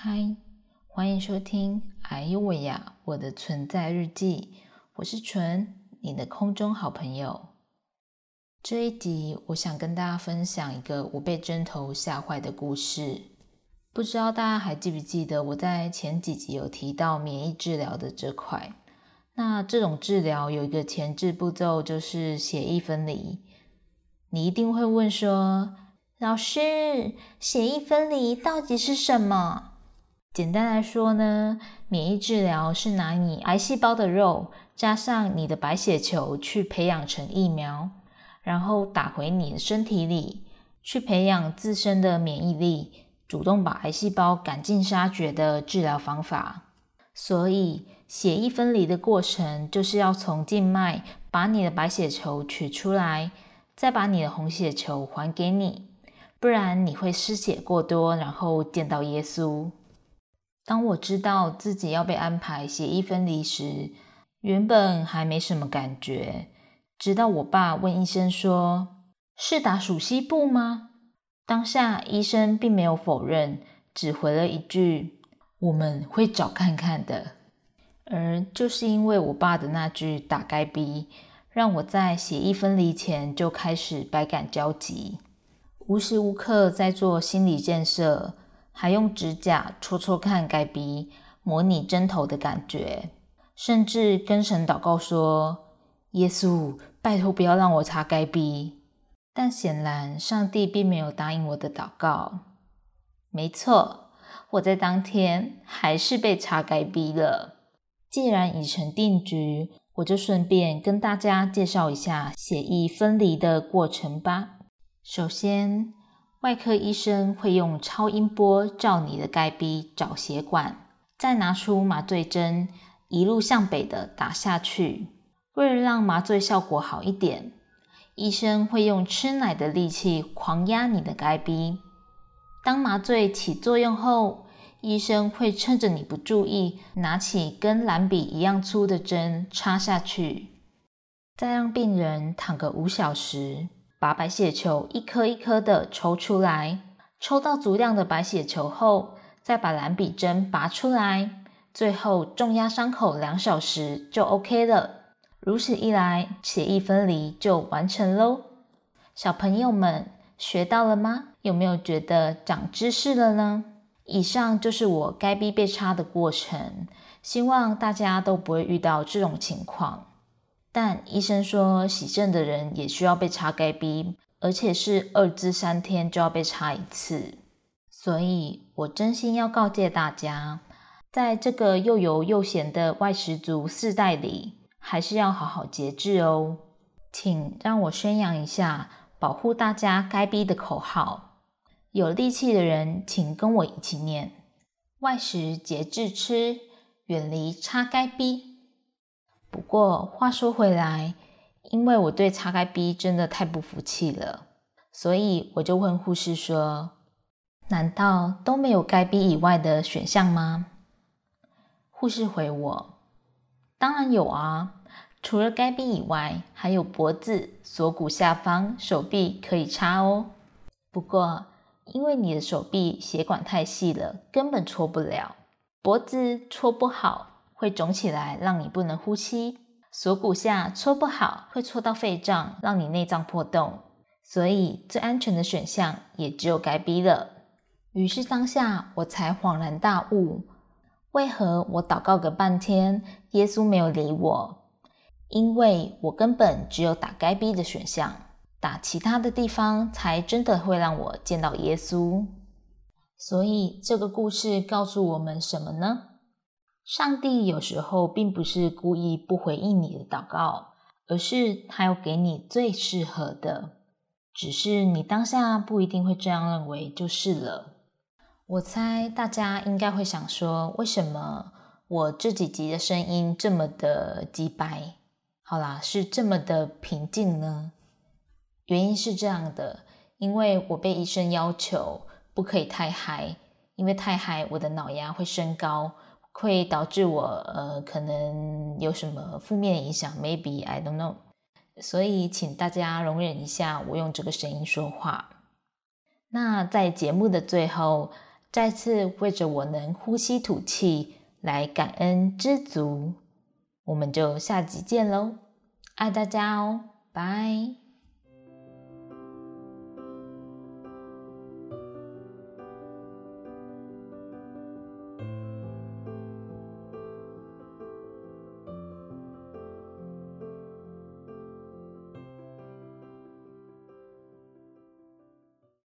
嗨，欢迎收听《哎呦喂呀我的存在日记》，我是纯，你的空中好朋友。这一集，我想跟大家分享一个我被针头吓坏的故事。不知道大家还记不记得，我在前几集有提到免疫治疗的这块。那这种治疗有一个前置步骤，就是血液分离。你一定会问说，老师，血液分离到底是什么？简单来说呢，免疫治疗是拿你癌细胞的肉加上你的白血球去培养成疫苗，然后打回你的身体里，去培养自身的免疫力，主动把癌细胞赶尽杀绝的治疗方法。所以，血液分离的过程就是要从静脉把你的白血球取出来，再把你的红血球还给你，不然你会失血过多，然后见到耶稣。当我知道自己要被安排血液分离时，原本还没什么感觉。直到我爸问医生说：“是打鼠西部吗？”当下医生并没有否认，只回了一句：“我们会找看看的。”而就是因为我爸的那句“打该逼”，让我在血液分离前就开始百感交集，无时无刻在做心理建设。还用指甲戳戳看该鼻，模拟针头的感觉，甚至跟神祷告说：“耶稣，拜托不要让我查该鼻。”但显然上帝并没有答应我的祷告。没错，我在当天还是被查该鼻了。既然已成定局，我就顺便跟大家介绍一下血液分离的过程吧。首先。外科医生会用超音波照你的该壁找血管，再拿出麻醉针，一路向北的打下去。为了让麻醉效果好一点，医生会用吃奶的力气狂压你的该壁。当麻醉起作用后，医生会趁着你不注意，拿起跟蓝笔一样粗的针插下去，再让病人躺个五小时。把白血球一颗一颗的抽出来，抽到足量的白血球后，再把蓝笔针拔出来，最后重压伤口两小时就 OK 了。如此一来，血液分离就完成喽。小朋友们学到了吗？有没有觉得长知识了呢？以上就是我该逼被插的过程，希望大家都不会遇到这种情况。但医生说，洗肾的人也需要被插该逼，而且是二至三天就要被查一次。所以，我真心要告诫大家，在这个又油又咸的外食族世代里，还是要好好节制哦。请让我宣扬一下保护大家该逼的口号。有力气的人，请跟我一起念：外食节制吃，远离插该逼。不过话说回来，因为我对擦该逼真的太不服气了，所以我就问护士说：“难道都没有该 B 以外的选项吗？”护士回我：“当然有啊，除了该 B 以外，还有脖子、锁骨下方、手臂可以插哦。不过因为你的手臂血管太细了，根本戳不了；脖子戳不好。”会肿起来，让你不能呼吸；锁骨下搓不好，会搓到肺脏，让你内脏破洞。所以最安全的选项也只有该逼了。于是当下我才恍然大悟：为何我祷告个半天，耶稣没有理我？因为我根本只有打该逼的选项，打其他的地方才真的会让我见到耶稣。所以这个故事告诉我们什么呢？上帝有时候并不是故意不回应你的祷告，而是他要给你最适合的。只是你当下不一定会这样认为，就是了。我猜大家应该会想说，为什么我这几集的声音这么的鸡白？好啦，是这么的平静呢？原因是这样的，因为我被医生要求不可以太嗨，因为太嗨我的脑压会升高。会导致我呃可能有什么负面影响？Maybe I don't know。所以请大家容忍一下，我用这个声音说话。那在节目的最后，再次为着我能呼吸吐气来感恩知足。我们就下集见喽，爱大家哦，拜。